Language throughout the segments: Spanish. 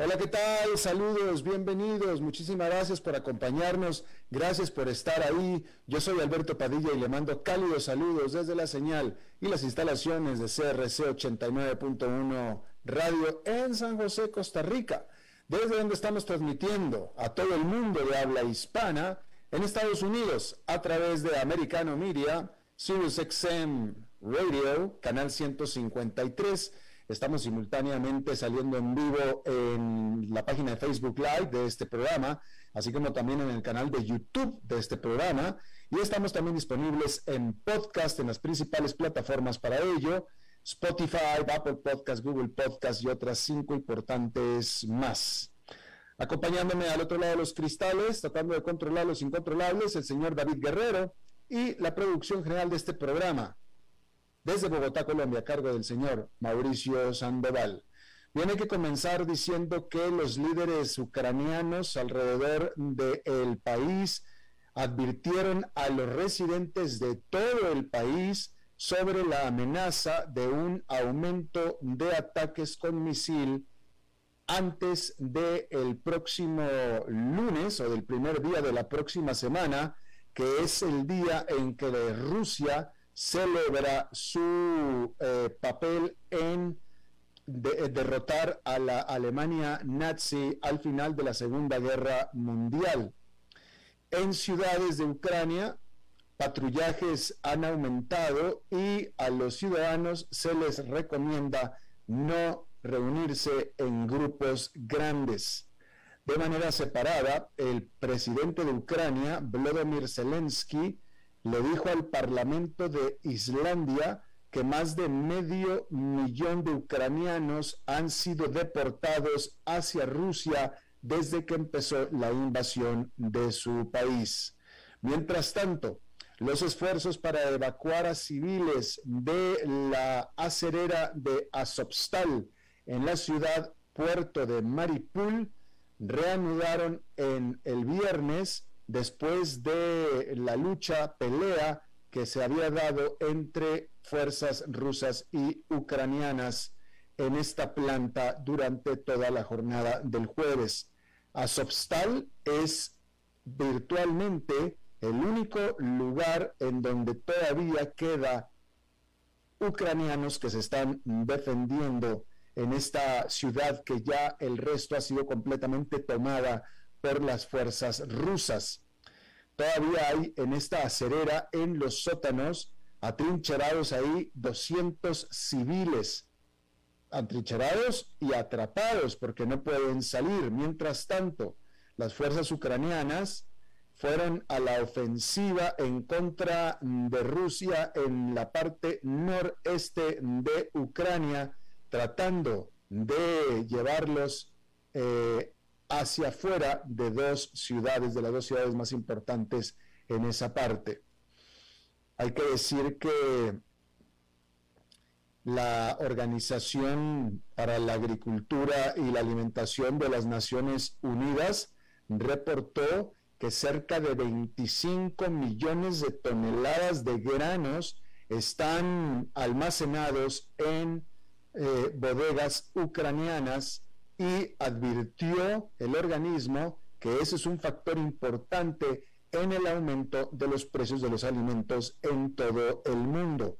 Hola, ¿qué tal? Saludos, bienvenidos. Muchísimas gracias por acompañarnos. Gracias por estar ahí. Yo soy Alberto Padilla y le mando cálidos saludos desde la señal y las instalaciones de CRC 89.1 Radio en San José, Costa Rica, desde donde estamos transmitiendo a todo el mundo de habla hispana en Estados Unidos a través de Americano Media, Sirius XM Radio, canal 153 Estamos simultáneamente saliendo en vivo en la página de Facebook Live de este programa, así como también en el canal de YouTube de este programa. Y estamos también disponibles en podcast en las principales plataformas para ello. Spotify, Apple Podcast, Google Podcast y otras cinco importantes más. Acompañándome al otro lado de los cristales, tratando de controlar los incontrolables, el señor David Guerrero y la producción general de este programa, desde Bogotá, Colombia, a cargo del señor Mauricio Sandoval. Tiene que comenzar diciendo que los líderes ucranianos alrededor del país advirtieron a los residentes de todo el país sobre la amenaza de un aumento de ataques con misil antes del próximo lunes o del primer día de la próxima semana, que es el día en que Rusia celebra su eh, papel en eh, derrotar a la Alemania nazi al final de la Segunda Guerra Mundial. En ciudades de Ucrania, patrullajes han aumentado y a los ciudadanos se les recomienda no reunirse en grupos grandes. De manera separada, el presidente de Ucrania, Volodymyr Zelensky, le dijo al Parlamento de Islandia que más de medio millón de ucranianos han sido deportados hacia Rusia desde que empezó la invasión de su país. Mientras tanto, los esfuerzos para evacuar a civiles de la acerera de Azovstal en la ciudad puerto de Maripul reanudaron en el viernes después de la lucha, pelea que se había dado entre fuerzas rusas y ucranianas en esta planta durante toda la jornada del jueves. Azovstal es virtualmente el único lugar en donde todavía queda ucranianos que se están defendiendo en esta ciudad que ya el resto ha sido completamente tomada por las fuerzas rusas. Todavía hay en esta acerera, en los sótanos, atrincherados ahí 200 civiles, atrincherados y atrapados porque no pueden salir. Mientras tanto, las fuerzas ucranianas fueron a la ofensiva en contra de Rusia en la parte noreste de Ucrania, tratando de llevarlos eh, hacia afuera de dos ciudades, de las dos ciudades más importantes en esa parte. Hay que decir que la Organización para la Agricultura y la Alimentación de las Naciones Unidas reportó que cerca de 25 millones de toneladas de granos están almacenados en eh, bodegas ucranianas y advirtió el organismo que ese es un factor importante en el aumento de los precios de los alimentos en todo el mundo.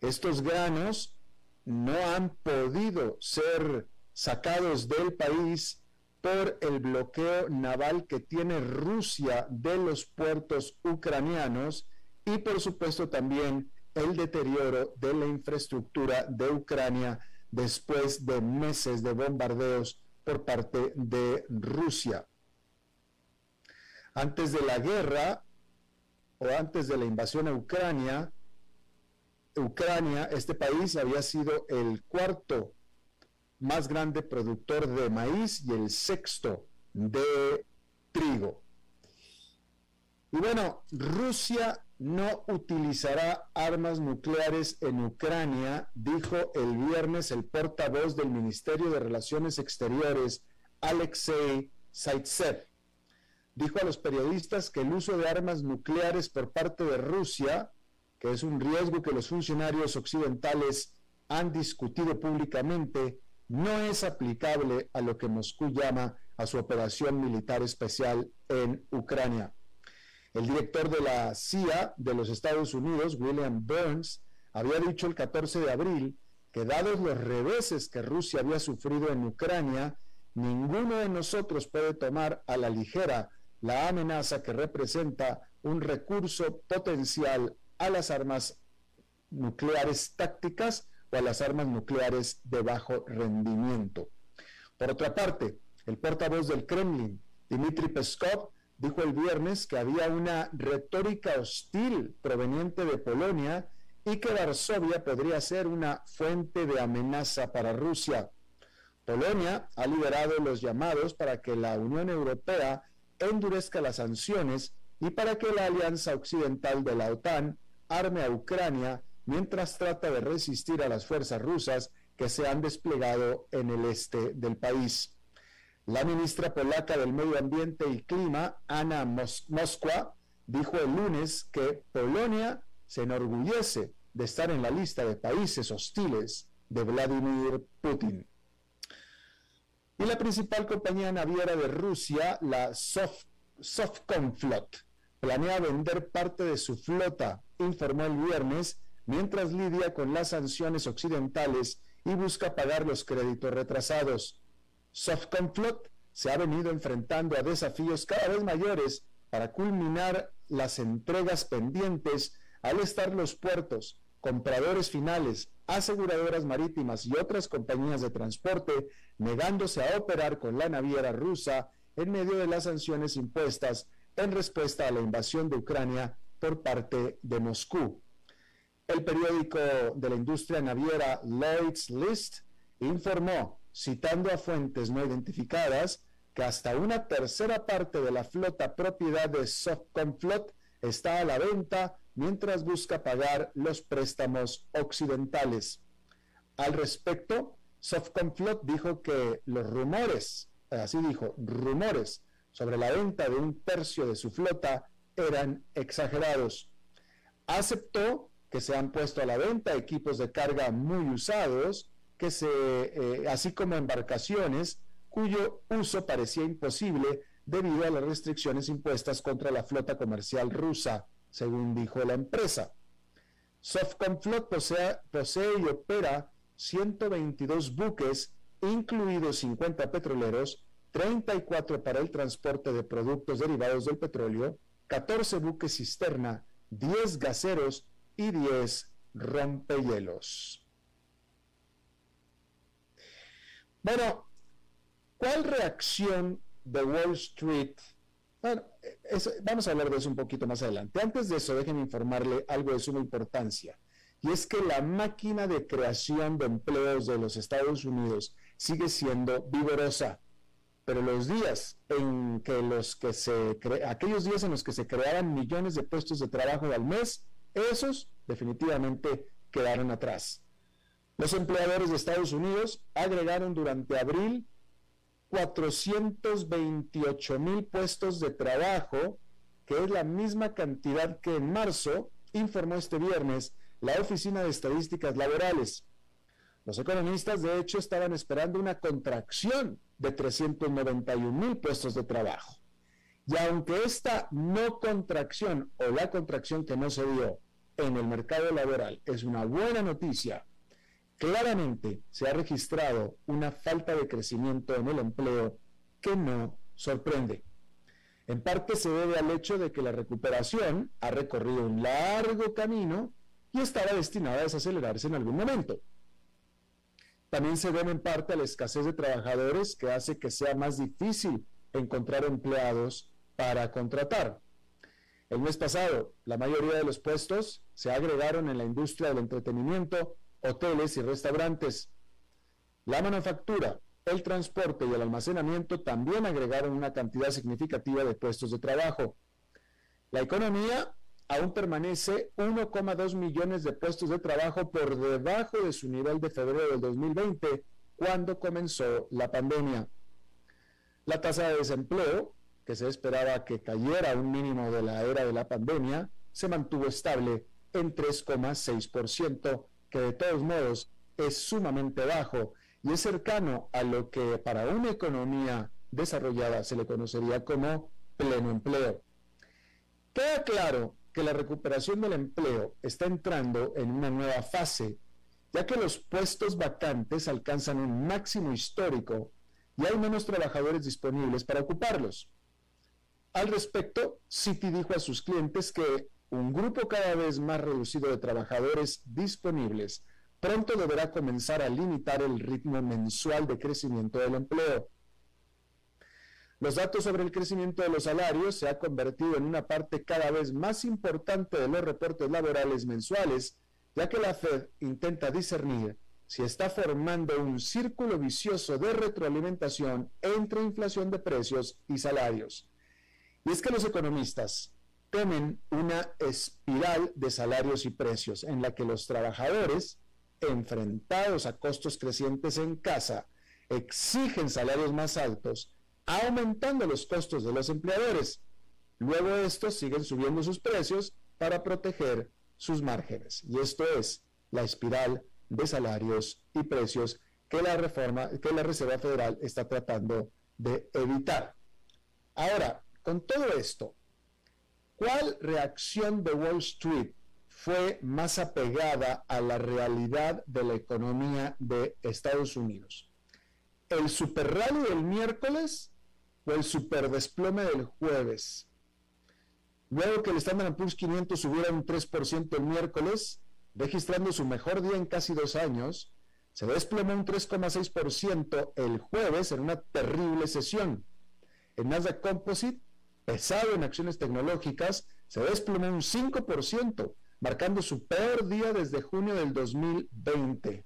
Estos granos no han podido ser sacados del país por el bloqueo naval que tiene Rusia de los puertos ucranianos y por supuesto también el deterioro de la infraestructura de Ucrania después de meses de bombardeos por parte de Rusia. Antes de la guerra o antes de la invasión a Ucrania, Ucrania, este país había sido el cuarto más grande productor de maíz y el sexto de trigo. Y bueno, Rusia no utilizará armas nucleares en Ucrania, dijo el viernes el portavoz del Ministerio de Relaciones Exteriores, Alexei Zaitsev. Dijo a los periodistas que el uso de armas nucleares por parte de Rusia, que es un riesgo que los funcionarios occidentales han discutido públicamente, no es aplicable a lo que Moscú llama a su operación militar especial en Ucrania. El director de la CIA de los Estados Unidos, William Burns, había dicho el 14 de abril que dados los reveses que Rusia había sufrido en Ucrania, ninguno de nosotros puede tomar a la ligera la amenaza que representa un recurso potencial a las armas nucleares tácticas o a las armas nucleares de bajo rendimiento. Por otra parte, el portavoz del Kremlin, Dmitry Peskov, dijo el viernes que había una retórica hostil proveniente de Polonia y que Varsovia podría ser una fuente de amenaza para Rusia. Polonia ha liberado los llamados para que la Unión Europea endurezca las sanciones y para que la Alianza Occidental de la OTAN arme a Ucrania mientras trata de resistir a las fuerzas rusas que se han desplegado en el este del país. La ministra polaca del Medio Ambiente y Clima, Ana Moskwa, dijo el lunes que Polonia se enorgullece de estar en la lista de países hostiles de Vladimir Putin. Y la principal compañía naviera de Rusia, la Sof planea vender parte de su flota, informó el viernes, mientras lidia con las sanciones occidentales y busca pagar los créditos retrasados. Softconflot se ha venido enfrentando a desafíos cada vez mayores para culminar las entregas pendientes al estar los puertos, compradores finales, aseguradoras marítimas y otras compañías de transporte negándose a operar con la naviera rusa en medio de las sanciones impuestas en respuesta a la invasión de Ucrania por parte de Moscú. El periódico de la industria naviera Lloyd's List informó citando a fuentes no identificadas, que hasta una tercera parte de la flota propiedad de Softcomflot está a la venta mientras busca pagar los préstamos occidentales. Al respecto, Softcomflot dijo que los rumores, así dijo, rumores sobre la venta de un tercio de su flota eran exagerados. Aceptó que se han puesto a la venta equipos de carga muy usados, que se, eh, así como embarcaciones cuyo uso parecía imposible debido a las restricciones impuestas contra la flota comercial rusa, según dijo la empresa. Softcomflot posee, posee y opera 122 buques, incluidos 50 petroleros, 34 para el transporte de productos derivados del petróleo, 14 buques cisterna, 10 gaseros y 10 rompehielos. Bueno, ¿cuál reacción de Wall Street? Bueno, vamos a hablar de eso un poquito más adelante. Antes de eso, déjenme informarle algo de suma importancia. Y es que la máquina de creación de empleos de los Estados Unidos sigue siendo vigorosa. Pero los días en que los que se aquellos días en los que se creaban millones de puestos de trabajo al mes, esos definitivamente quedaron atrás. Los empleadores de Estados Unidos agregaron durante abril 428 mil puestos de trabajo, que es la misma cantidad que en marzo, informó este viernes la Oficina de Estadísticas Laborales. Los economistas, de hecho, estaban esperando una contracción de 391 mil puestos de trabajo. Y aunque esta no contracción o la contracción que no se dio en el mercado laboral es una buena noticia, claramente se ha registrado una falta de crecimiento en el empleo que no sorprende. En parte se debe al hecho de que la recuperación ha recorrido un largo camino y estaba destinada a desacelerarse en algún momento. También se debe en parte a la escasez de trabajadores que hace que sea más difícil encontrar empleados para contratar. El mes pasado, la mayoría de los puestos se agregaron en la industria del entretenimiento, hoteles y restaurantes. La manufactura, el transporte y el almacenamiento también agregaron una cantidad significativa de puestos de trabajo. La economía aún permanece 1,2 millones de puestos de trabajo por debajo de su nivel de febrero del 2020, cuando comenzó la pandemia. La tasa de desempleo, que se esperaba que cayera a un mínimo de la era de la pandemia, se mantuvo estable en 3,6%, que de todos modos es sumamente bajo y es cercano a lo que para una economía desarrollada se le conocería como pleno empleo. Queda claro que la recuperación del empleo está entrando en una nueva fase, ya que los puestos vacantes alcanzan un máximo histórico y hay menos trabajadores disponibles para ocuparlos. Al respecto, Citi dijo a sus clientes que un grupo cada vez más reducido de trabajadores disponibles pronto deberá comenzar a limitar el ritmo mensual de crecimiento del empleo. Los datos sobre el crecimiento de los salarios se ha convertido en una parte cada vez más importante de los reportes laborales mensuales, ya que la Fed intenta discernir si está formando un círculo vicioso de retroalimentación entre inflación de precios y salarios. Y es que los economistas temen una espiral de salarios y precios en la que los trabajadores, enfrentados a costos crecientes en casa, exigen salarios más altos aumentando los costos de los empleadores. Luego estos siguen subiendo sus precios para proteger sus márgenes. Y esto es la espiral de salarios y precios que la reforma, que la Reserva Federal está tratando de evitar. Ahora, con todo esto, ¿cuál reacción de Wall Street fue más apegada a la realidad de la economía de Estados Unidos? ¿El super rally del miércoles o el superdesplome del jueves. Luego que el Standard Poor's 500 subiera un 3% el miércoles, registrando su mejor día en casi dos años, se desplomó un 3,6% el jueves en una terrible sesión. El Nasdaq Composite, pesado en acciones tecnológicas, se desplomó un 5%, marcando su peor día desde junio del 2020.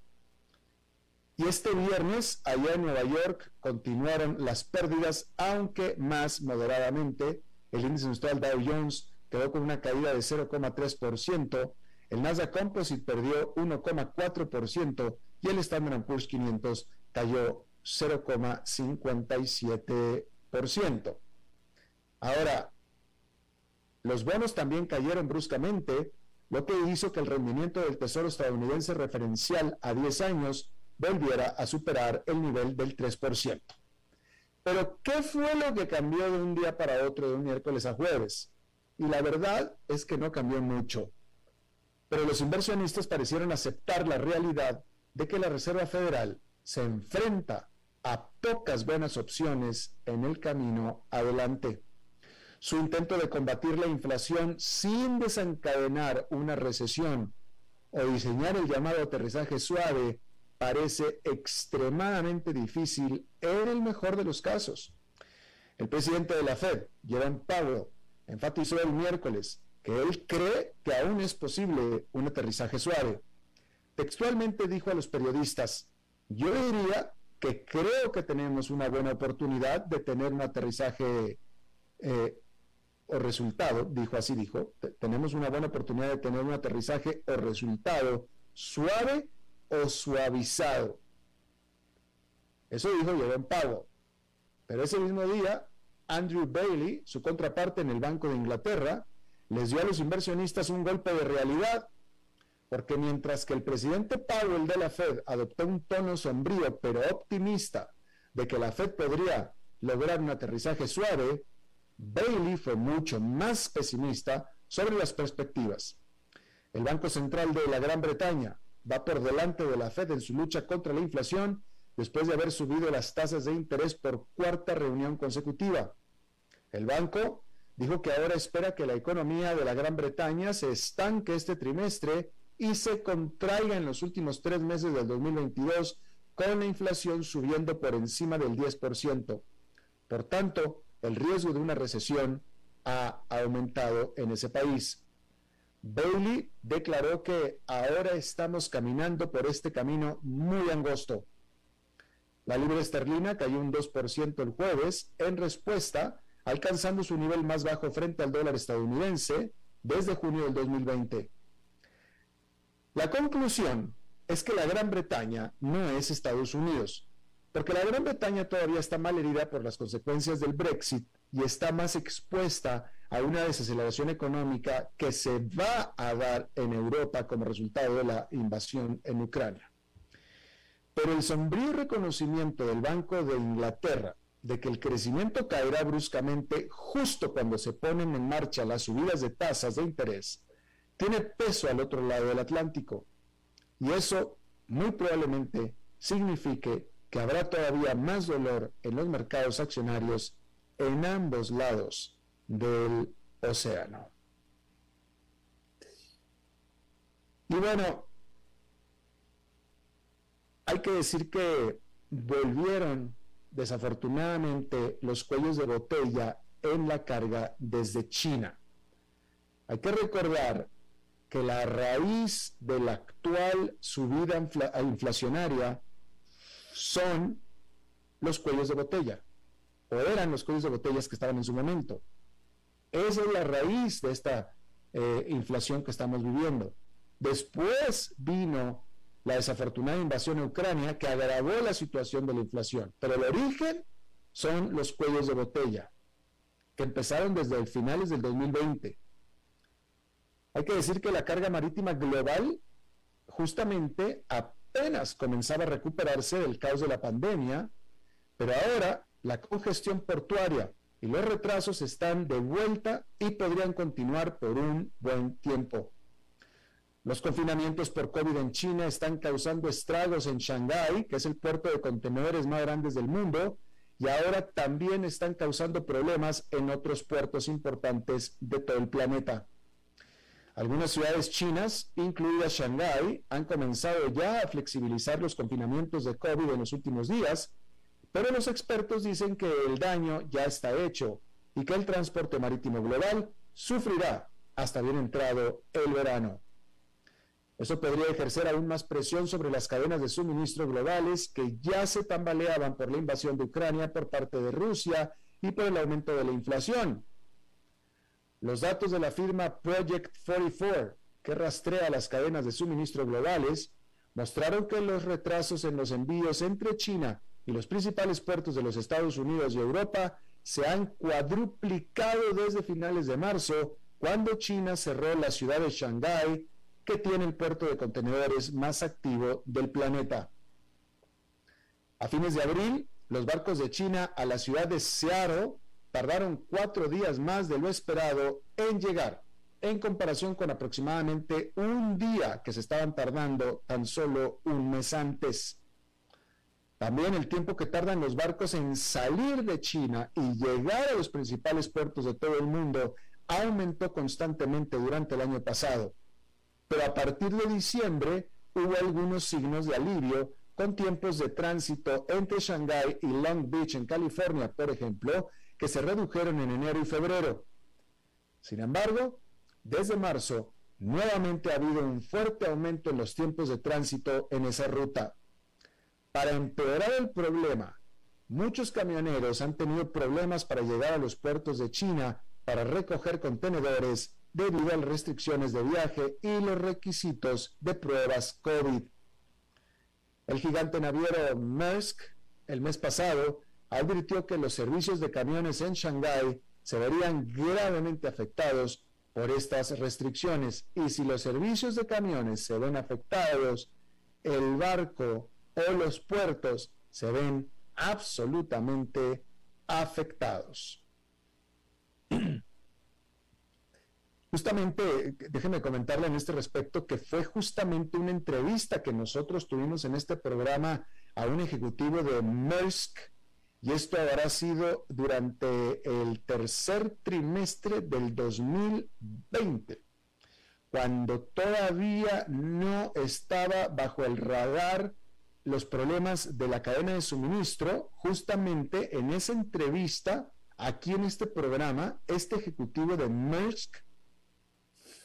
Y este viernes, allá en Nueva York, continuaron las pérdidas, aunque más moderadamente. El índice industrial Dow Jones quedó con una caída de 0,3%, el Nasdaq Composite perdió 1,4% y el Standard Poor's 500 cayó 0,57%. Ahora, los bonos también cayeron bruscamente, lo que hizo que el rendimiento del Tesoro estadounidense referencial a 10 años volviera a superar el nivel del 3%. Pero, ¿qué fue lo que cambió de un día para otro, de un miércoles a jueves? Y la verdad es que no cambió mucho. Pero los inversionistas parecieron aceptar la realidad de que la Reserva Federal se enfrenta a pocas buenas opciones en el camino adelante. Su intento de combatir la inflación sin desencadenar una recesión o diseñar el llamado aterrizaje suave parece extremadamente difícil en el mejor de los casos. El presidente de la Fed, Jerome Powell, enfatizó el miércoles que él cree que aún es posible un aterrizaje suave. Textualmente dijo a los periodistas, yo diría que creo que tenemos una buena oportunidad de tener un aterrizaje eh, resultado, dijo así, dijo, tenemos una buena oportunidad de tener un aterrizaje o resultado suave o suavizado. Eso dijo Jerome Powell. Pero ese mismo día, Andrew Bailey, su contraparte en el Banco de Inglaterra, les dio a los inversionistas un golpe de realidad, porque mientras que el presidente Powell de la Fed adoptó un tono sombrío pero optimista de que la Fed podría lograr un aterrizaje suave, Bailey fue mucho más pesimista sobre las perspectivas. El Banco Central de la Gran Bretaña va por delante de la Fed en su lucha contra la inflación después de haber subido las tasas de interés por cuarta reunión consecutiva. El banco dijo que ahora espera que la economía de la Gran Bretaña se estanque este trimestre y se contraiga en los últimos tres meses del 2022 con la inflación subiendo por encima del 10%. Por tanto, el riesgo de una recesión ha aumentado en ese país. Bailey declaró que ahora estamos caminando por este camino muy angosto. La libra esterlina cayó un 2% el jueves en respuesta, alcanzando su nivel más bajo frente al dólar estadounidense desde junio del 2020. La conclusión es que la Gran Bretaña no es Estados Unidos, porque la Gran Bretaña todavía está mal herida por las consecuencias del Brexit y está más expuesta a una desaceleración económica que se va a dar en Europa como resultado de la invasión en Ucrania. Pero el sombrío reconocimiento del Banco de Inglaterra de que el crecimiento caerá bruscamente justo cuando se ponen en marcha las subidas de tasas de interés, tiene peso al otro lado del Atlántico. Y eso muy probablemente signifique que habrá todavía más dolor en los mercados accionarios en ambos lados del océano. Y bueno, hay que decir que volvieron desafortunadamente los cuellos de botella en la carga desde China. Hay que recordar que la raíz de la actual subida inflacionaria son los cuellos de botella, o eran los cuellos de botellas que estaban en su momento. Esa es la raíz de esta eh, inflación que estamos viviendo. Después vino la desafortunada invasión a Ucrania que agravó la situación de la inflación. Pero el origen son los cuellos de botella, que empezaron desde finales del 2020. Hay que decir que la carga marítima global justamente apenas comenzaba a recuperarse del caos de la pandemia, pero ahora la congestión portuaria y los retrasos están de vuelta y podrían continuar por un buen tiempo. Los confinamientos por COVID en China están causando estragos en Shanghái, que es el puerto de contenedores más grande del mundo, y ahora también están causando problemas en otros puertos importantes de todo el planeta. Algunas ciudades chinas, incluida Shanghái, han comenzado ya a flexibilizar los confinamientos de COVID en los últimos días, pero los expertos dicen que el daño ya está hecho y que el transporte marítimo global sufrirá hasta bien entrado el verano. Eso podría ejercer aún más presión sobre las cadenas de suministro globales que ya se tambaleaban por la invasión de Ucrania por parte de Rusia y por el aumento de la inflación. Los datos de la firma Project 44, que rastrea las cadenas de suministro globales, mostraron que los retrasos en los envíos entre China y los principales puertos de los Estados Unidos y Europa se han cuadruplicado desde finales de marzo, cuando China cerró la ciudad de Shanghái que tiene el puerto de contenedores más activo del planeta. A fines de abril, los barcos de China a la ciudad de Seattle tardaron cuatro días más de lo esperado en llegar, en comparación con aproximadamente un día que se estaban tardando tan solo un mes antes. También el tiempo que tardan los barcos en salir de China y llegar a los principales puertos de todo el mundo aumentó constantemente durante el año pasado pero a partir de diciembre hubo algunos signos de alivio con tiempos de tránsito entre Shanghái y Long Beach en California, por ejemplo, que se redujeron en enero y febrero. Sin embargo, desde marzo, nuevamente ha habido un fuerte aumento en los tiempos de tránsito en esa ruta. Para empeorar el problema, muchos camioneros han tenido problemas para llegar a los puertos de China para recoger contenedores debido a las restricciones de viaje y los requisitos de pruebas COVID. El gigante naviero Maersk el mes pasado advirtió que los servicios de camiones en Shanghái se verían gravemente afectados por estas restricciones y si los servicios de camiones se ven afectados, el barco o los puertos se ven absolutamente afectados. Justamente, déjeme comentarle en este respecto que fue justamente una entrevista que nosotros tuvimos en este programa a un ejecutivo de Maersk, y esto habrá sido durante el tercer trimestre del 2020, cuando todavía no estaba bajo el radar los problemas de la cadena de suministro, justamente en esa entrevista, aquí en este programa, este ejecutivo de Maersk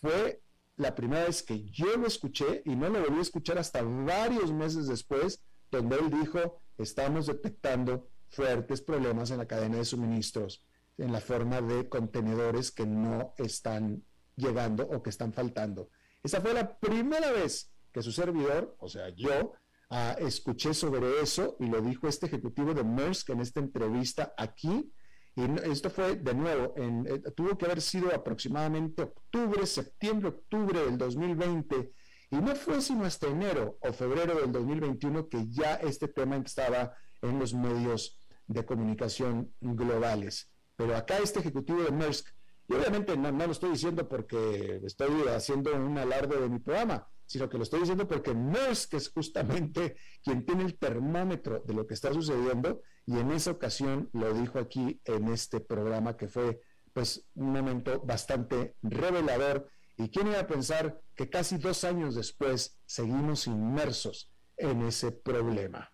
fue la primera vez que yo lo escuché y no lo volví a escuchar hasta varios meses después, donde él dijo, estamos detectando fuertes problemas en la cadena de suministros, en la forma de contenedores que no están llegando o que están faltando. Esa fue la primera vez que su servidor, o sea, yo, ah, escuché sobre eso y lo dijo este ejecutivo de Maersk en esta entrevista aquí y esto fue de nuevo, en, eh, tuvo que haber sido aproximadamente octubre, septiembre, octubre del 2020, y no fue sino hasta enero o febrero del 2021 que ya este tema estaba en los medios de comunicación globales. Pero acá este ejecutivo de Maersk, y obviamente no, no lo estoy diciendo porque estoy haciendo un alarde de mi programa, sino que lo estoy diciendo porque Maersk es justamente quien tiene el termómetro de lo que está sucediendo y en esa ocasión lo dijo aquí en este programa que fue pues un momento bastante revelador y quién iba a pensar que casi dos años después seguimos inmersos en ese problema.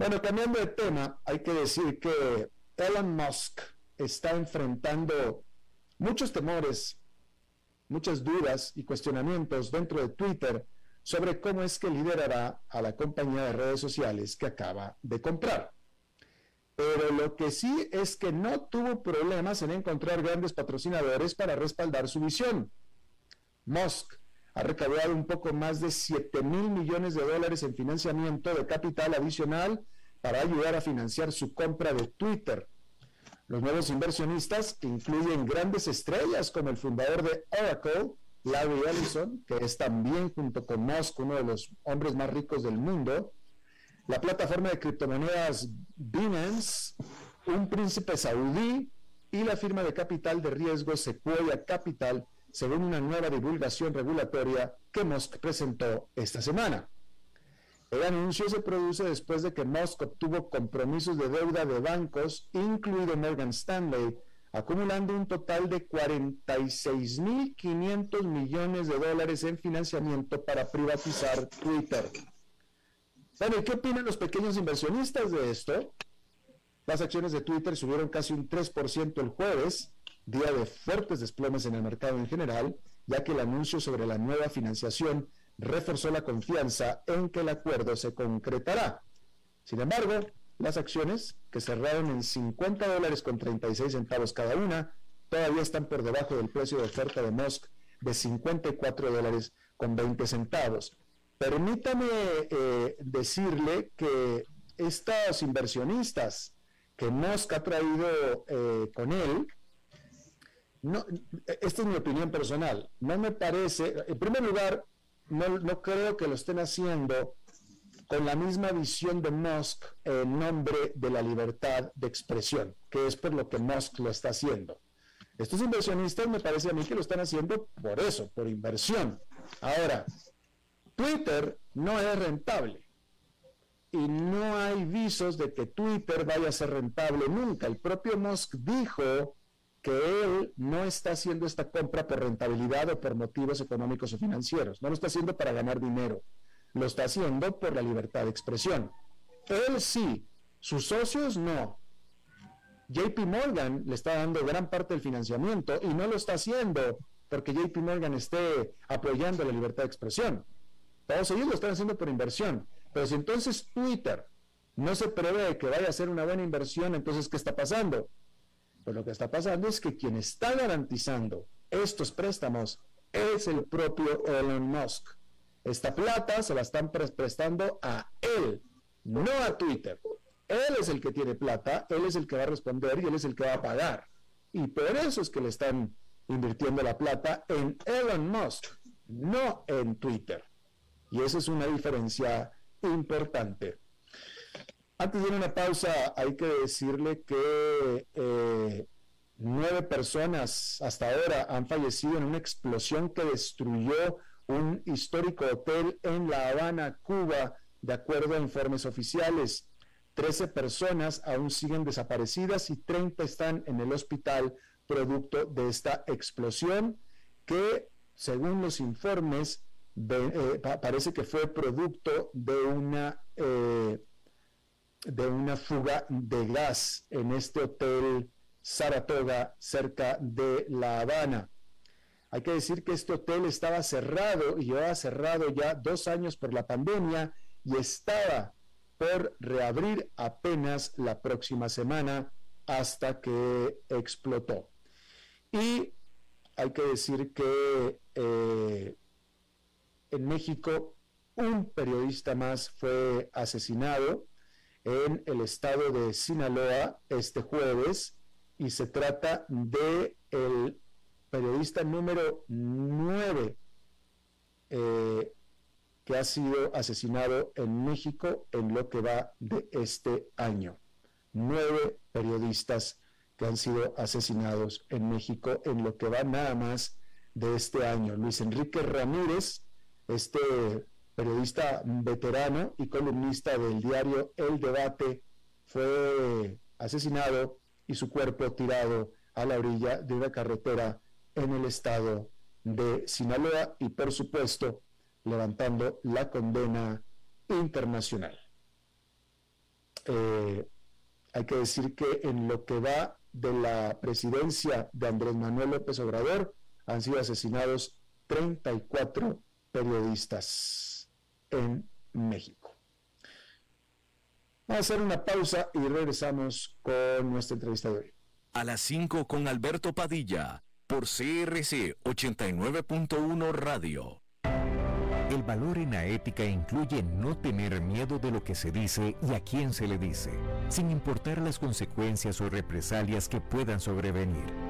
Bueno, cambiando de tema, hay que decir que Elon Musk está enfrentando muchos temores muchas dudas y cuestionamientos dentro de Twitter sobre cómo es que liderará a la compañía de redes sociales que acaba de comprar. Pero lo que sí es que no tuvo problemas en encontrar grandes patrocinadores para respaldar su visión. Musk ha recaudado un poco más de 7 mil millones de dólares en financiamiento de capital adicional para ayudar a financiar su compra de Twitter. Los nuevos inversionistas incluyen grandes estrellas como el fundador de Oracle, Larry Ellison, que es también junto con Musk uno de los hombres más ricos del mundo, la plataforma de criptomonedas Binance, un príncipe saudí y la firma de capital de riesgo Sequoia Capital, según una nueva divulgación regulatoria que Musk presentó esta semana. El anuncio se produce después de que Musk obtuvo compromisos de deuda de bancos, incluido Morgan Stanley, acumulando un total de 46.500 millones de dólares en financiamiento para privatizar Twitter. Bueno, ¿y qué opinan los pequeños inversionistas de esto? Las acciones de Twitter subieron casi un 3% el jueves, día de fuertes desplomes en el mercado en general, ya que el anuncio sobre la nueva financiación reforzó la confianza en que el acuerdo se concretará. Sin embargo, las acciones, que cerraron en 50 dólares con 36 centavos cada una, todavía están por debajo del precio de oferta de Musk de 54 dólares con 20 centavos. Permítame eh, decirle que estos inversionistas que Musk ha traído eh, con él, no, esta es mi opinión personal, no me parece, en primer lugar, no, creo que lo estén haciendo con la misma visión de Musk en nombre de la libertad de expresión, que es por lo que Musk lo está haciendo. Estos inversionistas me parece a mí que lo están haciendo por eso, por inversión. Ahora, Twitter no es rentable y no hay visos de que Twitter vaya a ser rentable nunca. El propio Musk dijo que él no está haciendo esta compra por rentabilidad o por motivos económicos o financieros, no lo está haciendo para ganar dinero, lo está haciendo por la libertad de expresión. Él sí, sus socios no. JP Morgan le está dando gran parte del financiamiento y no lo está haciendo porque JP Morgan esté apoyando la libertad de expresión. Todos ellos lo están haciendo por inversión. Pero si entonces Twitter no se prevé que vaya a ser una buena inversión, entonces ¿qué está pasando? Pues lo que está pasando es que quien está garantizando estos préstamos es el propio Elon Musk. Esta plata se la están prestando a él, no a Twitter. Él es el que tiene plata, él es el que va a responder y él es el que va a pagar. Y por eso es que le están invirtiendo la plata en Elon Musk, no en Twitter. Y esa es una diferencia importante. Antes de una pausa, hay que decirle que eh, Nueve personas hasta ahora han fallecido en una explosión que destruyó un histórico hotel en La Habana, Cuba, de acuerdo a informes oficiales. Trece personas aún siguen desaparecidas y 30 están en el hospital producto de esta explosión que, según los informes, eh, parece que fue producto de una, eh, de una fuga de gas en este hotel Saratoga cerca de La Habana. Hay que decir que este hotel estaba cerrado y llevaba cerrado ya dos años por la pandemia y estaba por reabrir apenas la próxima semana hasta que explotó. Y hay que decir que eh, en México un periodista más fue asesinado en el estado de Sinaloa este jueves y se trata de el periodista número 9 eh, que ha sido asesinado en México en lo que va de este año. Nueve periodistas que han sido asesinados en México en lo que va nada más de este año. Luis Enrique Ramírez, este periodista veterano y columnista del diario El Debate, fue asesinado y su cuerpo tirado a la orilla de una carretera en el estado de Sinaloa y por supuesto levantando la condena internacional. Eh, hay que decir que en lo que va de la presidencia de Andrés Manuel López Obrador han sido asesinados 34 periodistas en México. Vamos a hacer una pausa y regresamos con nuestra entrevista de hoy. A las 5 con Alberto Padilla, por CRC 89.1 Radio. El valor en la ética incluye no tener miedo de lo que se dice y a quién se le dice, sin importar las consecuencias o represalias que puedan sobrevenir.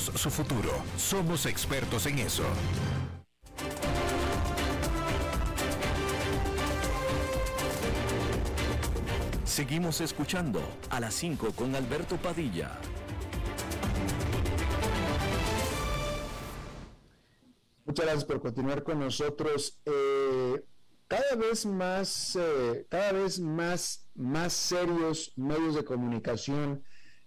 su futuro. Somos expertos en eso. Seguimos escuchando a las 5 con Alberto Padilla. Muchas gracias por continuar con nosotros. Eh, cada vez más, eh, cada vez más, más serios medios de comunicación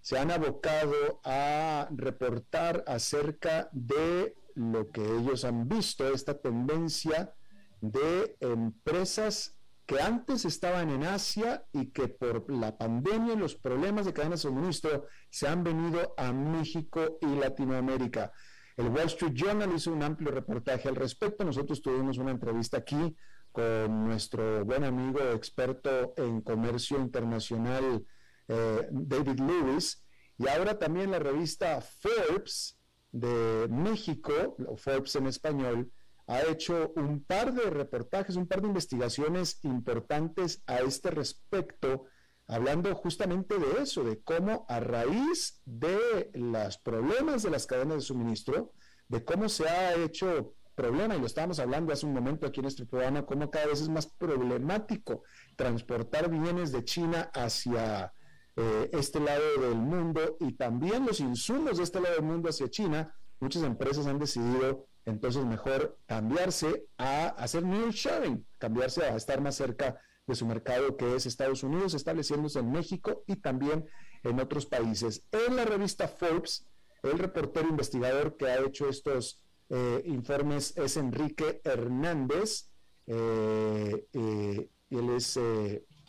se han abocado a reportar acerca de lo que ellos han visto, esta tendencia de empresas que antes estaban en Asia y que por la pandemia y los problemas de cadena de suministro se han venido a México y Latinoamérica. El Wall Street Journal hizo un amplio reportaje al respecto. Nosotros tuvimos una entrevista aquí con nuestro buen amigo experto en comercio internacional, eh, David Lewis, y ahora también la revista Forbes de México, Forbes en español, ha hecho un par de reportajes, un par de investigaciones importantes a este respecto, hablando justamente de eso, de cómo a raíz de los problemas de las cadenas de suministro, de cómo se ha hecho problema, y lo estábamos hablando hace un momento aquí en este programa, cómo cada vez es más problemático transportar bienes de China hacia eh, este lado del mundo y también los insumos de este lado del mundo hacia China, muchas empresas han decidido entonces mejor cambiarse a hacer new sharing, cambiarse a estar más cerca de su mercado que es Estados Unidos, estableciéndose en México y también en otros países. En la revista Forbes, el reportero investigador que ha hecho estos eh, informes es Enrique Hernández, eh, eh, él es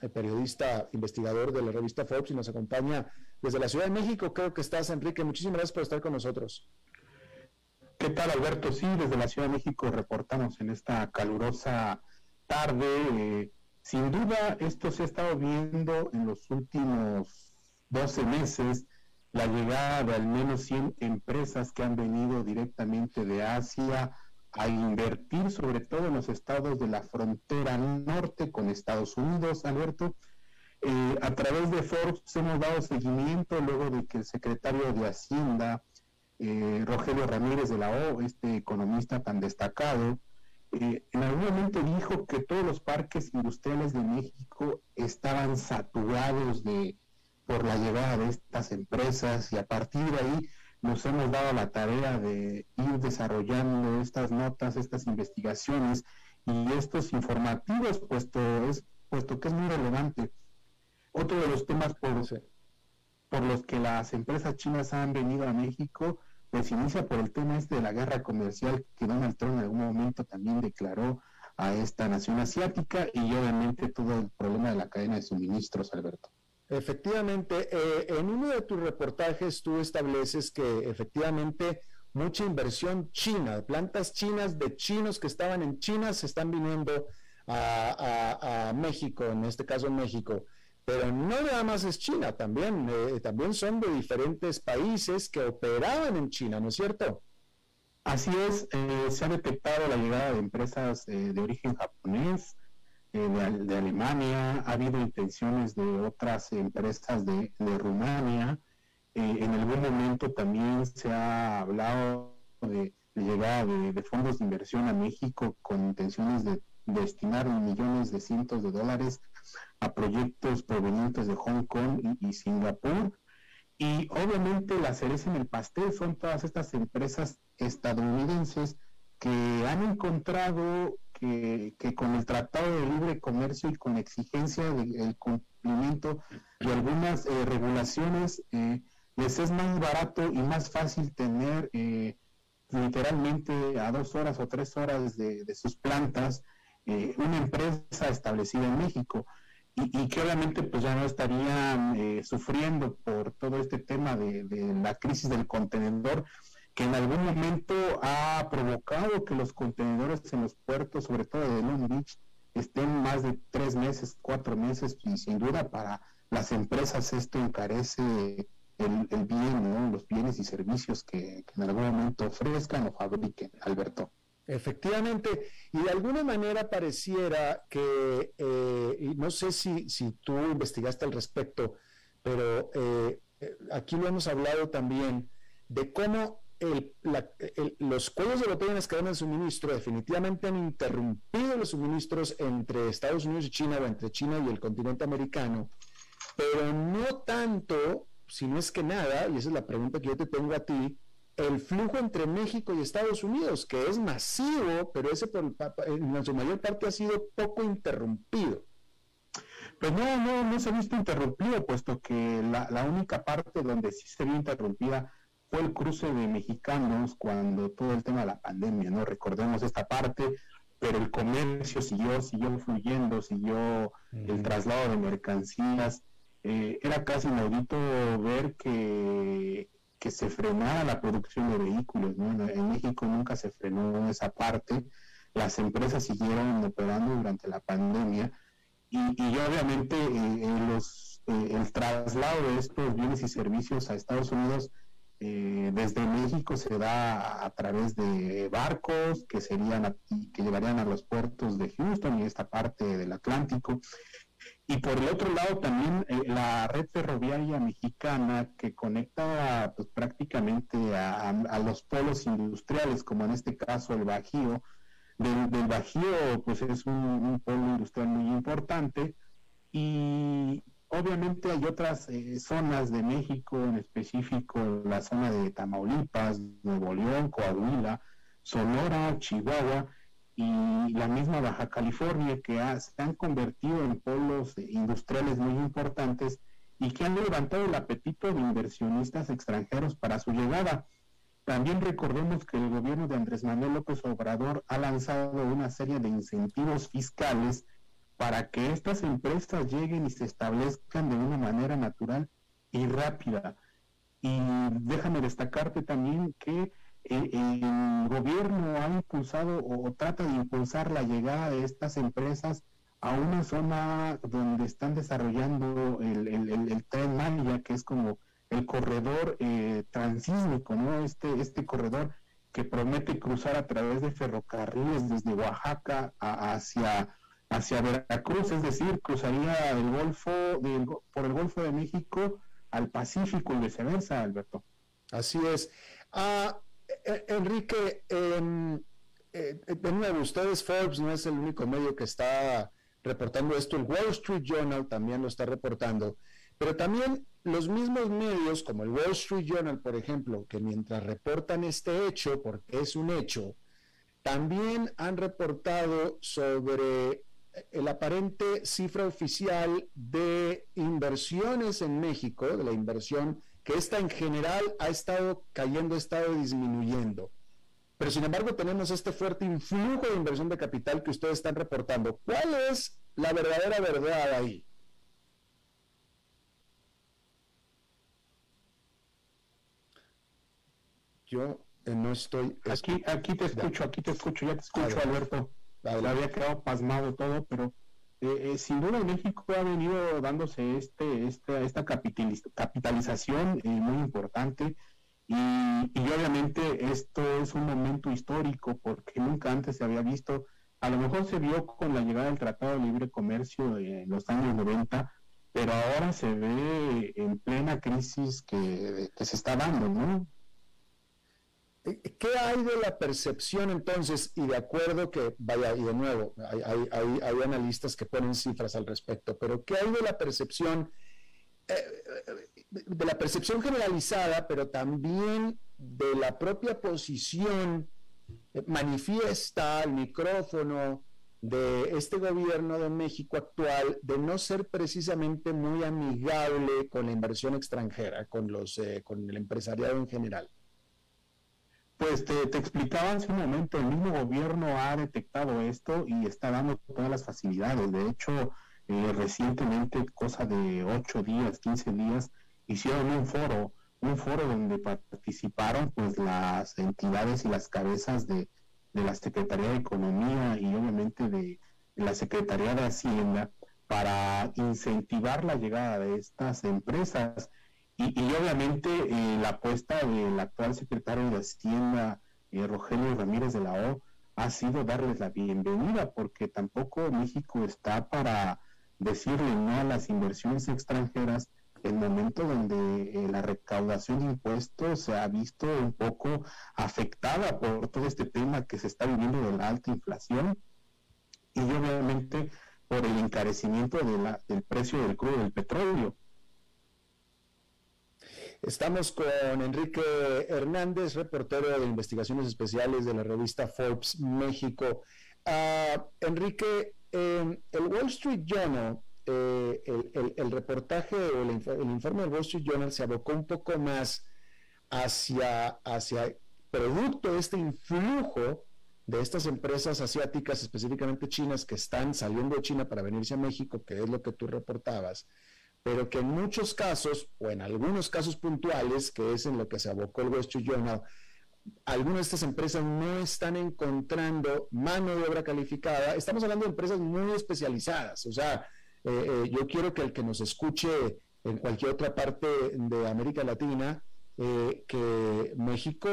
el periodista investigador de la revista Forbes y nos acompaña desde la Ciudad de México. Creo que estás, Enrique. Muchísimas gracias por estar con nosotros. ¿Qué tal, Alberto? Sí, desde la Ciudad de México reportamos en esta calurosa tarde. Eh, sin duda, esto se ha estado viendo en los últimos 12 meses, la llegada de al menos 100 empresas que han venido directamente de Asia a invertir, sobre todo en los estados de la frontera norte con Estados Unidos, Alberto. Eh, a través de Forbes hemos dado seguimiento luego de que el secretario de Hacienda, eh, Rogelio Ramírez de la O, este economista tan destacado, eh, en algún momento dijo que todos los parques industriales de México estaban saturados de por la llegada de estas empresas y a partir de ahí nos hemos dado la tarea de ir desarrollando estas notas, estas investigaciones y estos informativos, puesto, es, puesto que es muy relevante. Otro de los temas por, por los que las empresas chinas han venido a México pues inicia por el tema este de la guerra comercial que Donald Trump en algún momento también declaró a esta nación asiática y obviamente todo el problema de la cadena de suministros, Alberto. Efectivamente, eh, en uno de tus reportajes tú estableces que efectivamente mucha inversión china, plantas chinas de chinos que estaban en China se están viniendo a, a México, en este caso México. Pero no nada más es China, también, eh, también son de diferentes países que operaban en China, ¿no es cierto? Así es, eh, se ha detectado la llegada de empresas eh, de origen japonés, de, Alemania, ha habido intenciones de otras empresas de, Rumania, en algún momento también se ha hablado de, llegada de, fondos de inversión a México con intenciones de destinar millones de cientos de dólares a proyectos provenientes de Hong Kong y, Singapur. Y obviamente la cereza en el pastel son todas estas empresas estadounidenses que han encontrado que, con el Tratado de Libre Comercio y con exigencia del cumplimiento de algunas eh, regulaciones, eh, les es más barato y más fácil tener eh, literalmente a dos horas o tres horas de, de sus plantas una empresa establecida en México. Y, que obviamente pues ya no estarían eh, sufriendo por todo este tema de, la crisis del contenedor que en algún momento ha provocado que los contenedores en los puertos, sobre todo de Long Beach, estén más de tres meses, cuatro meses, y sin duda para las empresas esto encarece el, bien, los bienes y servicios que, en algún momento ofrezcan o fabriquen, Alberto. Efectivamente, y de alguna manera pareciera que, eh, no sé si, si, tú investigaste al respecto, pero eh, eh, aquí lo hemos hablado también de cómo los cuellos de botella en las cadenas de suministro definitivamente han interrumpido los suministros entre Estados Unidos y China o entre China y el continente americano, pero no tanto, si no es que nada, y esa es la pregunta que yo te tengo a ti, el flujo entre México y Estados Unidos, que es masivo, pero ese por, en su mayor parte ha sido poco interrumpido. Pues no, no, no se ha visto interrumpido, puesto que la, única parte donde sí se vio interrumpida fue el cruce de mexicanos cuando todo el tema de la pandemia, ¿no? Recordemos esta parte, pero el comercio siguió, siguió fluyendo, siguió el traslado de mercancías. Eh, era casi inaudito ver que que se frenara la producción de vehículos. En México nunca se frenó esa parte. Las empresas siguieron operando durante la pandemia y, obviamente eh, los, eh, el traslado de estos bienes y servicios a Estados Unidos eh, desde México se da a, través de barcos que serían que llevarían a los puertos de Houston y esta parte del Atlántico y por el otro lado también eh, la red ferroviaria mexicana que conecta pues, prácticamente a, los polos industriales, como en este caso el Bajío. Del, Bajío pues es un, polo industrial muy importante y obviamente hay otras eh, zonas de México, en específico la zona de Tamaulipas, Nuevo León, Coahuila, Sonora, Chihuahua, y la misma Baja California, que se han convertido en polos industriales muy importantes y que han levantado el apetito de inversionistas extranjeros para su llegada. También recordemos que el gobierno de Andrés Manuel López Obrador ha lanzado una serie de incentivos fiscales para que estas empresas lleguen y se establezcan de una manera natural y rápida. Y déjame destacarte también que el gobierno ha impulsado o trata de impulsar la llegada de estas empresas a una zona donde están desarrollando el, el, tren Maya, que es como el corredor eh, transísmico, ¿no? Este, este corredor que promete cruzar a través de ferrocarriles desde Oaxaca hacia, hacia Veracruz, es decir, cruzaría el Golfo por el Golfo de México al Pacífico y viceversa, Alberto. Así es. Ah, eh, Enrique, em, eh, de nuevo, ustedes Forbes no es el único medio que está reportando esto, el Wall Street Journal también lo está reportando, pero también los mismos medios, como el Wall Street Journal, por ejemplo, que mientras reportan este hecho, porque es un hecho, también han reportado sobre el aparente cifra oficial de inversiones en México, de la inversión, que esta en general ha estado cayendo, ha estado disminuyendo. Pero sin embargo tenemos este fuerte influjo de inversión de capital que ustedes están reportando. ¿Cuál es la verdadera verdad ahí? Yo eh, no estoy... Aquí, aquí te escucho, aquí te escucho, ya te escucho, Alberto. Había quedado pasmado todo, pero eh, eh, sin duda México ha venido dándose este, este esta capitalización muy importante y, obviamente esto es un momento histórico porque nunca antes se había visto, a lo mejor se vio con la llegada del Tratado de Libre Comercio en los años 90, pero ahora se ve en plena crisis que, se está dando, ¿no? Eh, ¿Qué hay de la percepción entonces? Y de acuerdo que, vaya, y de nuevo, hay, hay, hay, analistas que ponen cifras al respecto, pero ¿qué hay de la percepción? Eh, de la percepción generalizada, pero también de la propia posición eh, manifiesta al micrófono de este gobierno de México actual de no ser precisamente muy amigable con la inversión extranjera, con los eh, con el empresariado en general. Pues te, te, explicaba hace un momento, el mismo gobierno ha detectado esto y está dando todas las facilidades. De hecho, eh, recientemente, cosa de 8 días, 15 días, hicieron un foro, un foro donde participaron pues las entidades y las cabezas de, la Secretaría de Economía y obviamente de, la Secretaría de Hacienda para incentivar la llegada de estas empresas y, obviamente eh, la apuesta del actual secretario de Hacienda, eh, Rogelio Ramírez de la O, ha sido darles la bienvenida porque tampoco México está para decirle no a las inversiones extranjeras el momento donde eh, la recaudación de impuestos se ha visto un poco afectada por todo este tema que se está viviendo de la alta inflación y obviamente por el encarecimiento del precio del crudo del petróleo. Estamos con Enrique Hernández, reportero de investigaciones especiales de la revista Forbes México. Ah, Enrique, el Wall Street Journal eh, el, reportaje o el, informe del Wall Street Journal se abocó un poco más hacia, hacia producto de este influjo de estas empresas asiáticas, específicamente chinas, que están saliendo de China para venirse a México, que es lo que tú reportabas, pero que en muchos casos, o en algunos casos puntuales, que es en lo que se abocó el Wall Street Journal, algunas de estas empresas no están encontrando mano de obra calificada. Estamos hablando de empresas muy especializadas, o sea, eh, eh, yo quiero que el que nos escuche en cualquier otra parte de América Latina, eh, que México,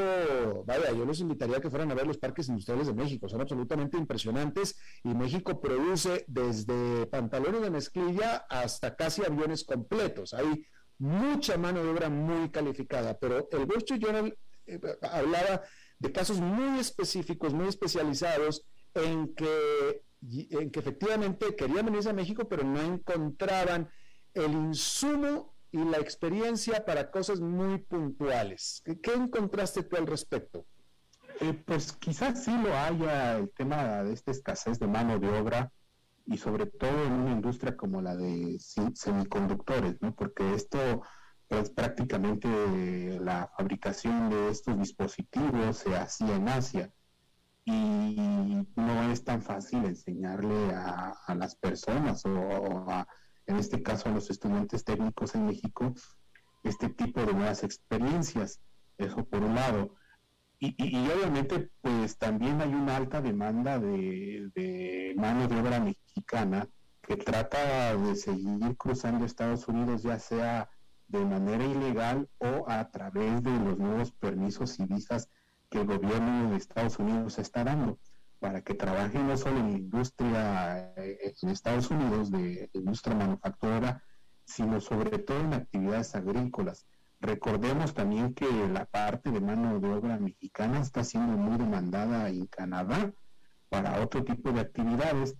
vaya, yo los invitaría a que fueran a ver los parques industriales de México, son absolutamente impresionantes y México produce desde pantalones de mezclilla hasta casi aviones completos. Hay mucha mano de obra muy calificada, pero el Wall Street Journal hablaba de casos muy específicos, muy especializados, en que en que efectivamente querían venirse a México, pero no encontraban el insumo y la experiencia para cosas muy puntuales. ¿Qué, encontraste tú al respecto? Eh, pues quizás sí lo haya el tema de esta escasez de mano de obra y sobre todo en una industria como la de semiconductores, ¿no? Porque esto pues prácticamente la fabricación de estos dispositivos se hacía en Asia y no es tan fácil enseñarle a, las personas o, en este caso a los estudiantes técnicos en México este tipo de nuevas experiencias. Eso por un lado. Y, obviamente pues también hay una alta demanda de, de mano de obra mexicana que trata de seguir cruzando Estados Unidos ya sea de manera ilegal o a través de los nuevos permisos y visas que el gobierno de Estados Unidos está dando para que trabajen no solo en industria eh, en Estados Unidos de, industria manufacturera, sino sobre todo en actividades agrícolas. Recordemos también que la parte de mano de obra mexicana está siendo muy demandada en Canadá para otro tipo de actividades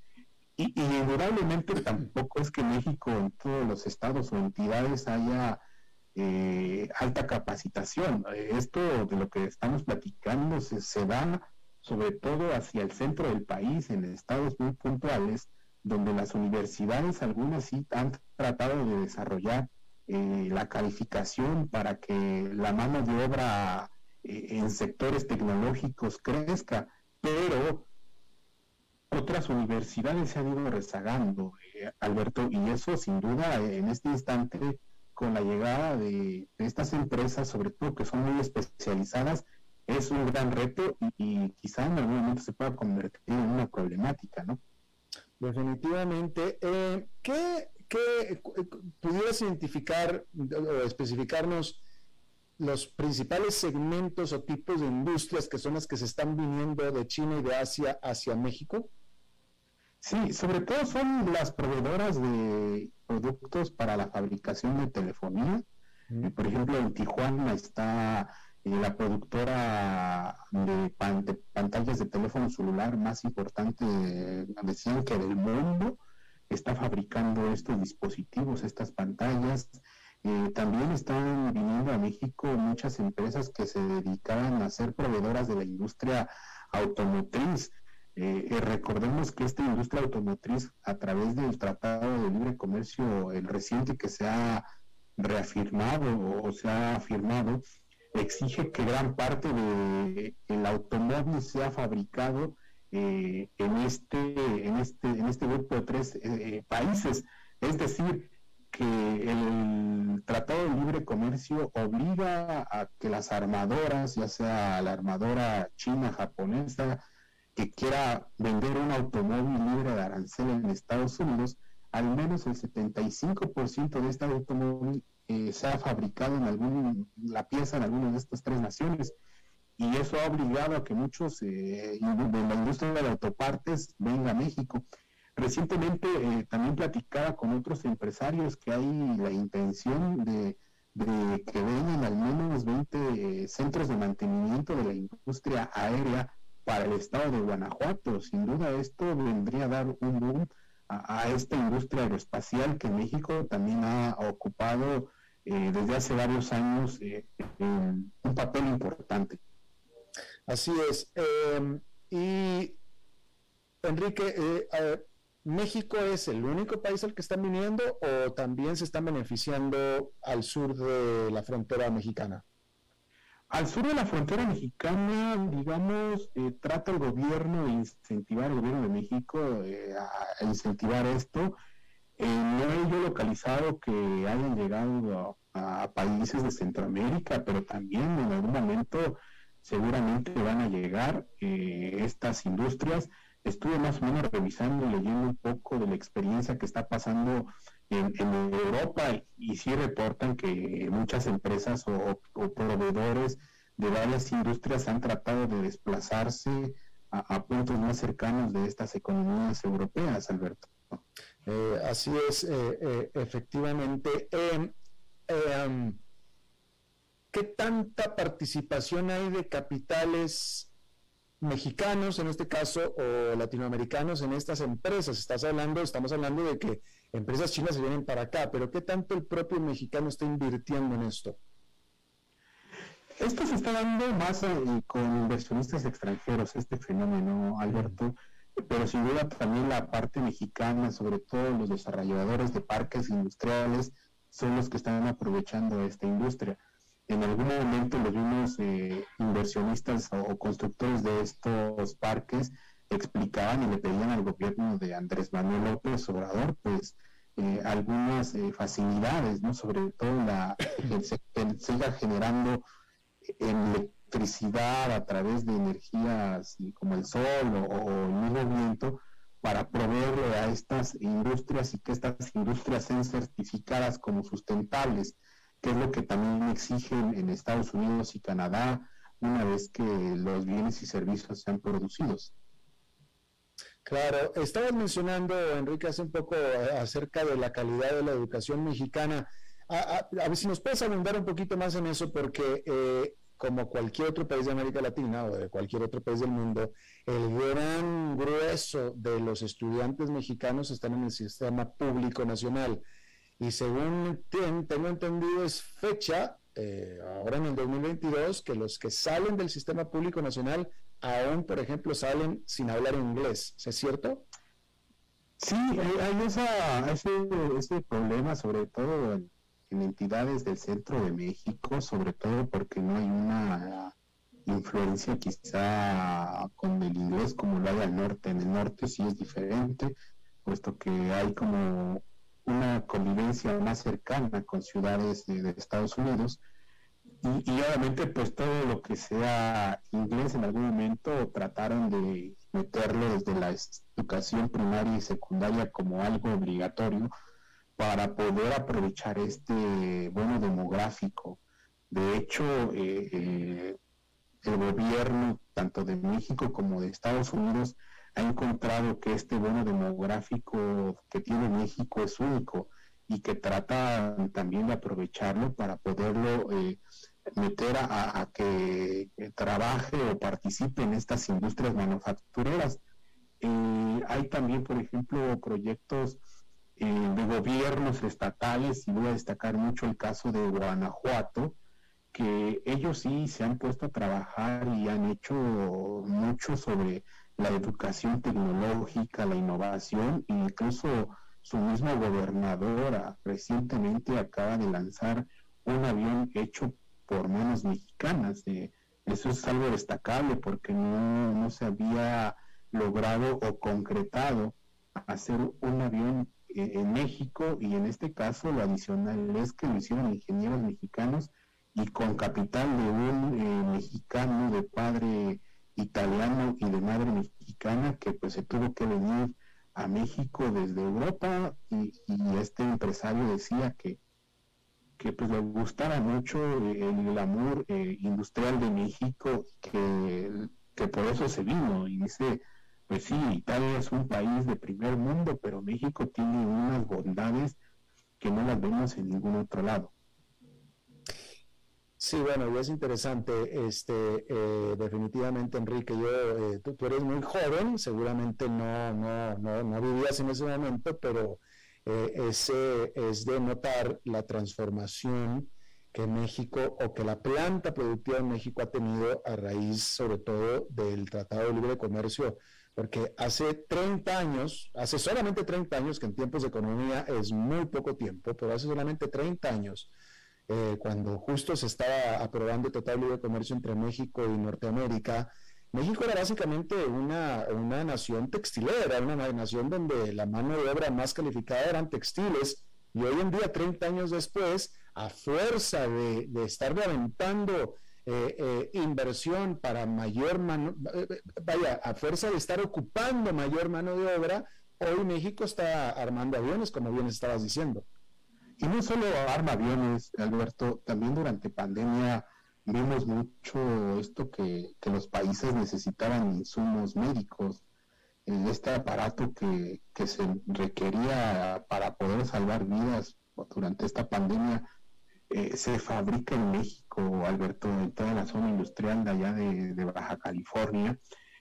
y, indudablemente tampoco es que México en todos los estados o entidades haya eh, alta capacitación. Esto de lo que estamos platicando se, se, da sobre todo hacia el centro del país, en estados muy puntuales, donde las universidades, algunas sí han tratado de desarrollar eh, la calificación para que la mano de obra eh, en sectores tecnológicos crezca, pero otras universidades se han ido rezagando, eh, Alberto, y eso sin duda en este instante, con la llegada de, estas empresas, sobre todo que son muy especializadas, es un gran reto y, quizá en algún momento se pueda convertir en una problemática, ¿no? Definitivamente. Eh, ¿Qué, qué pudieras identificar o especificarnos los principales segmentos o tipos de industrias que son las que se están viniendo de China y de Asia hacia México? Sí, sobre todo son las proveedoras de productos para la fabricación de telefonía. Por ejemplo, en Tijuana está eh, la productora de, pantallas de teléfono celular más importante, decían que del mundo, está fabricando estos dispositivos, estas pantallas. Eh, también están viniendo a México muchas empresas que se dedicaban a ser proveedoras de la industria automotriz. Eh, eh, recordemos que esta industria automotriz, a través del Tratado de Libre Comercio, el reciente que se ha reafirmado o se ha firmado, exige que gran parte del el automóvil sea fabricado eh, en, este, en, este, en este grupo de tres países. Es decir, que el Tratado de Libre Comercio obliga a que las armadoras, ya sea la armadora china, japonesa, que quiera vender un automóvil libre de arancel en Estados Unidos, al menos el 75% de este automóvil eh, sea fabricado en algún, la pieza en alguna de estas tres naciones. Y eso ha obligado a que muchos eh, de la industria de autopartes vengan a México. Recientemente eh, también platicaba con otros empresarios que hay la intención de, que vengan al menos 20 centros de mantenimiento de la industria aérea para el estado de Guanajuato. Sin duda esto vendría a dar un boom a, esta industria aeroespacial que México también ha ocupado eh, desde hace varios años eh, un papel importante. Así es. Em, y Enrique, eh, ¿México es el único país al que están viniendo o también se están beneficiando al sur de la frontera mexicana? Al sur de la frontera mexicana, digamos, eh, trata el gobierno de incentivar, el gobierno de México, eh, a incentivar esto. Eh, no he localizado que hayan llegado a, países de Centroamérica, pero también en algún momento seguramente van a llegar estas industrias. Estuve más o menos revisando y leyendo un poco de la experiencia que está pasando en, Europa y, sí reportan que muchas empresas o, proveedores de varias industrias han tratado de desplazarse a, puntos más cercanos de estas economías europeas, Alberto. Eh, así es, eh, eh, efectivamente. Em, em, ¿Qué tanta participación hay de capitales mexicanos, en este caso, o latinoamericanos en estas empresas? Estás hablando, estamos hablando de que empresas chinas se vienen para acá, pero ¿qué tanto el propio mexicano está invirtiendo en esto? Esto se está dando más con inversionistas extranjeros, este fenómeno, Alberto, pero sin duda también la parte mexicana, sobre todo los desarrolladores de parques industriales, son los que están aprovechando esta industria. En algún momento los mismos eh, inversionistas o, constructores de estos parques explicaban y le pedían al gobierno de Andrés Manuel López Obrador, pues, eh, algunas eh, facilidades, ¿no? Sobre todo la, se, siga generando electricidad a través de energías como el sol o, el mismo viento para proveerle a estas industrias y que estas industrias sean certificadas como sustentables, que es lo que también exigen en Estados Unidos y Canadá una vez que los bienes y servicios sean producidos. Claro, estabas mencionando, Enrique, hace un poco eh, acerca de la calidad de la educación mexicana. A, ver si nos puedes abundar un poquito más en eso, porque eh, como cualquier otro país de América Latina o de cualquier otro país del mundo, el gran grueso de los estudiantes mexicanos están en el sistema público nacional. Y según tengo entendido, es fecha, eh, ahora en el 2022, que los que salen del sistema público nacional aún, por ejemplo, salen sin hablar inglés. ¿Es cierto? Sí, hay, esa, ese, ese, problema, sobre todo en, entidades del centro de México, sobre todo porque no hay una influencia quizá con el inglés como lo hay al norte. En el norte sí es diferente, puesto que hay como una convivencia más cercana con ciudades de Estados Unidos y, obviamente pues todo lo que sea inglés en algún momento trataron de meterlo desde la educación primaria y secundaria como algo obligatorio para poder aprovechar este bono demográfico. De hecho, eh, el gobierno tanto de México como de Estados Unidos ha encontrado que este bono demográfico que tiene México es único y que trata también de aprovecharlo para poderlo eh, meter a, que trabaje o participe en estas industrias manufactureras. Eh, hay también, por ejemplo, proyectos eh, de gobiernos estatales, y voy a destacar mucho el caso de Guanajuato, que ellos sí se han puesto a trabajar y han hecho mucho sobre la educación tecnológica, la innovación, e incluso su mismo gobernadora recientemente acaba de lanzar un avión hecho por manos mexicanas. Eh, eso es algo destacable porque no, no, se había logrado o concretado hacer un avión en México y en este caso lo adicional es que lo hicieron ingenieros mexicanos y con capital de un eh, mexicano de padre italiano y de madre mexicana que pues se tuvo que venir a México desde Europa y, este empresario decía que que pues le gustara mucho el amor eh, industrial de México, que, que por eso se vino y dice, pues sí, Italia es un país de primer mundo, pero México tiene unas bondades que no las vemos en ningún otro lado. Sí, bueno, y es interesante, este, eh, definitivamente, Enrique, yo, eh, tú, eres muy joven, seguramente no, no, no, no vivías en ese momento, pero eh, ese es de notar la transformación que México o que la planta productiva en México ha tenido a raíz sobre todo del Tratado de Libre Comercio, porque hace 30 años, hace solamente 30 años, que en tiempos de economía es muy poco tiempo, pero hace solamente 30 años, eh, cuando justo se estaba aprobando el Libre Comercio entre México y Norteamérica, México era básicamente una, nación textilera, una nación donde la mano de obra más calificada eran textiles y hoy en día, 30 años después, a fuerza de, estar levantando eh, eh, inversión para mayor mano, eh, vaya, a fuerza de estar ocupando mayor mano de obra, hoy México está armando aviones, como bien estabas diciendo. Y no solo arma aviones, Alberto, también durante pandemia vimos mucho esto que, los países necesitaban insumos médicos, este aparato que, se requería para poder salvar vidas durante esta pandemia, se fabrica en México, Alberto, en toda la zona industrial de allá de, Baja California.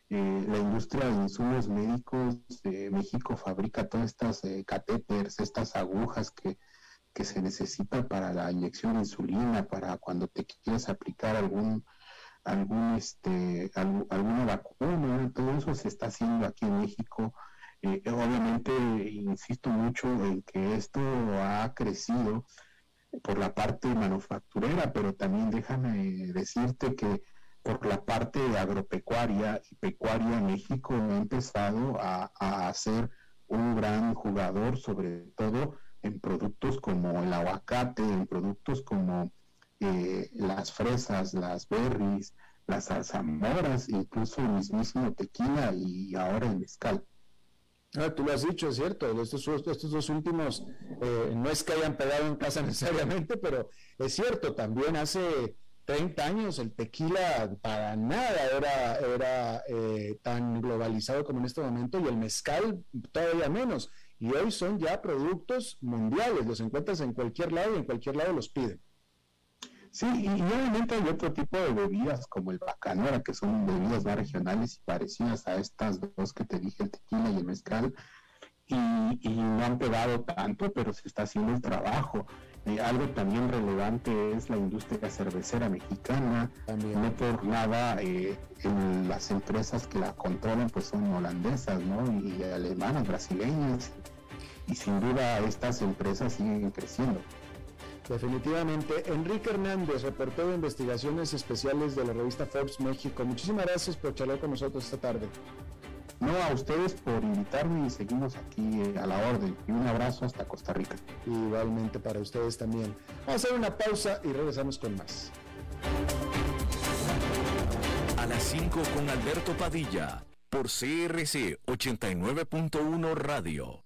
Eh, la industria de insumos médicos de México fabrica todas estas eh, catéteres, estas agujas que que se necesita para la inyección de insulina, para cuando te quieres aplicar algún algún este alguna vacuna, todo eso se está haciendo aquí en México. Eh, obviamente, insisto mucho en que esto ha crecido por la parte manufacturera, pero también déjame decirte que por la parte agropecuaria y pecuaria México ha empezado a, a ser un gran jugador, sobre todo en productos como el aguacate, en productos como eh, las fresas, las berries, las zarzamoras, incluso el mismísimo tequila y ahora el mezcal. Ah, tú lo has dicho, es cierto. Estos, estos dos últimos eh, no es que hayan pegado en casa necesariamente, pero es cierto, también hace 30 años el tequila para nada era, era eh, tan globalizado como en este momento y el mezcal todavía menos. Y hoy son ya productos mundiales, los encuentras en cualquier lado y en cualquier lado los piden. Sí, y, obviamente hay otro tipo de bebidas como el bacanora, que son bebidas más regionales y parecidas a estas dos que te dije, el tequila y el mezcal, y, y no han pegado tanto, pero se está haciendo el trabajo. Eh, algo también relevante es la industria cervecera mexicana. No por nada eh, las empresas que la controlan pues son holandesas, ¿no? Y, alemanas, brasileñas. Y sin duda estas empresas siguen creciendo. Definitivamente. Enrique Hernández, reportero de investigaciones especiales de la revista Forbes México. Muchísimas gracias por charlar con nosotros esta tarde. No, a ustedes por invitarme y seguimos aquí eh, a la orden. Y un abrazo hasta Costa Rica. Igualmente para ustedes también. Vamos a hacer una pausa y regresamos con más. A las 5 con Alberto Padilla, por CRC 89.1 Radio.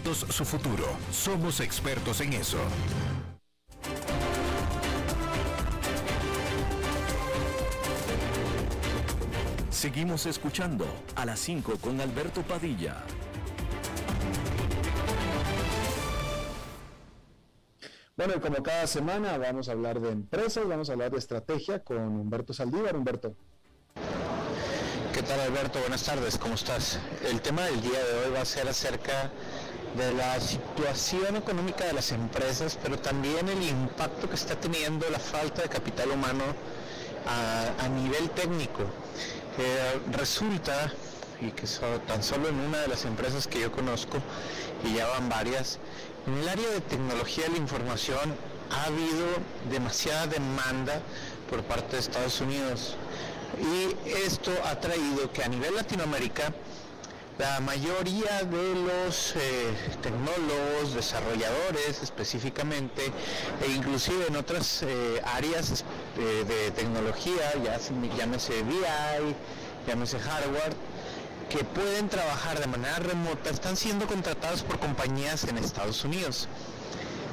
su futuro. Somos expertos en eso. Seguimos escuchando a las 5 con Alberto Padilla. Bueno, y como cada semana vamos a hablar de empresas, vamos a hablar de estrategia con Humberto Saldívar. Humberto. ¿Qué tal Alberto? Buenas tardes, ¿cómo estás? El tema del día de hoy va a ser acerca de la situación económica de las empresas, pero también el impacto que está teniendo la falta de capital humano a, nivel técnico. Eh, resulta, y que tan solo en una de las empresas que yo conozco, y ya van varias, en el área de tecnología de la información ha habido demasiada demanda por parte de Estados Unidos. Y esto ha traído que a nivel Latinoamérica, la mayoría de los eh, tecnólogos, desarrolladores específicamente, e inclusive en otras eh, áreas eh, de tecnología, ya llámese VI, llámese hardware, que pueden trabajar de manera remota, están siendo contratados por compañías en Estados Unidos.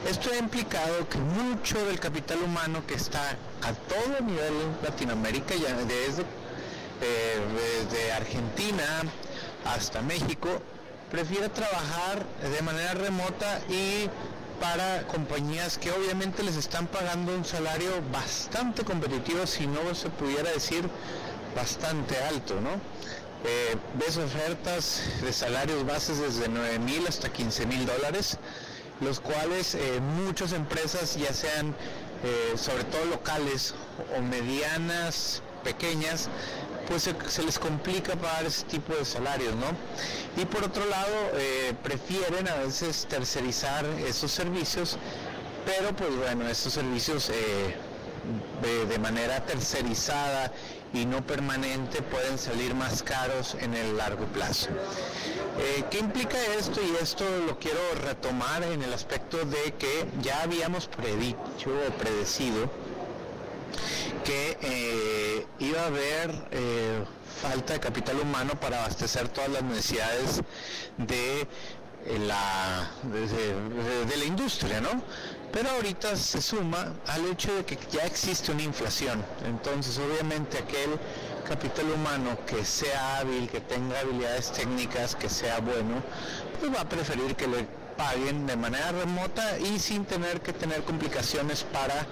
Esto ha implicado que mucho del capital humano que está a todo nivel en Latinoamérica, ya desde, desde Argentina, hasta México, prefiere trabajar de manera remota y para compañías que obviamente les están pagando un salario bastante competitivo, si no se pudiera decir bastante alto, ¿no? Eh, ves ofertas de salarios bases desde 9 mil hasta 15 mil dólares los cuales eh, muchas empresas, ya sean eh, sobre todo locales o medianas, pequeñas, pues se, les complica pagar ese tipo de salarios, ¿no? Y por otro lado, eh, prefieren a veces tercerizar esos servicios, pero pues bueno, estos servicios de, manera tercerizada y no permanente pueden salir más caros en el largo plazo. Eh, ¿Qué implica esto? Y esto lo quiero retomar en el aspecto de que ya habíamos predicho o predecido que eh, iba a haber eh, falta de capital humano para abastecer todas las necesidades de la, de la industria, ¿no? Pero ahorita se suma al hecho de que ya existe una inflación. Entonces, obviamente, aquel capital humano que sea hábil, que tenga habilidades técnicas, que sea bueno, pues va a preferir que le paguen de manera remota y sin tener que tener complicaciones para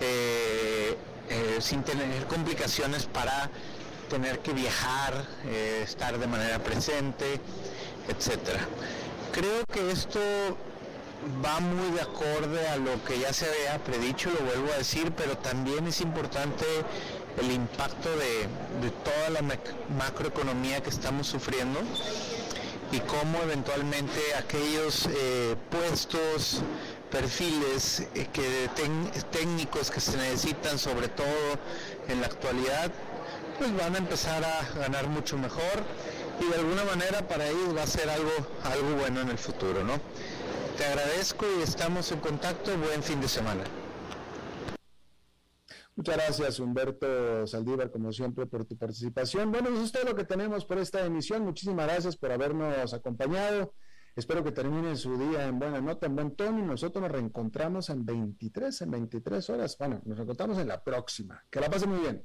eh, eh, sin tener complicaciones para tener que viajar, eh, estar de manera presente, etcétera. Creo que esto va muy de acorde a lo que ya se había predicho, lo vuelvo a decir, pero también es importante el impacto de, toda la macroeconomía que estamos sufriendo y cómo eventualmente aquellos eh, puestos, perfiles eh, que técnicos que se necesitan sobre todo en la actualidad, pues van a empezar a ganar mucho mejor y de alguna manera para ellos va a ser algo, algo bueno en el futuro, ¿no? Te agradezco y estamos en contacto. Buen fin de semana. Muchas gracias, Humberto Saldívar, como siempre, por tu participación. Bueno, eso es todo lo que tenemos por esta emisión. Muchísimas gracias por habernos acompañado. Espero que terminen su día en buena nota, en buen tono y nosotros nos reencontramos en 23, en 23 horas. Bueno, nos reencontramos en la próxima. Que la pasen muy bien.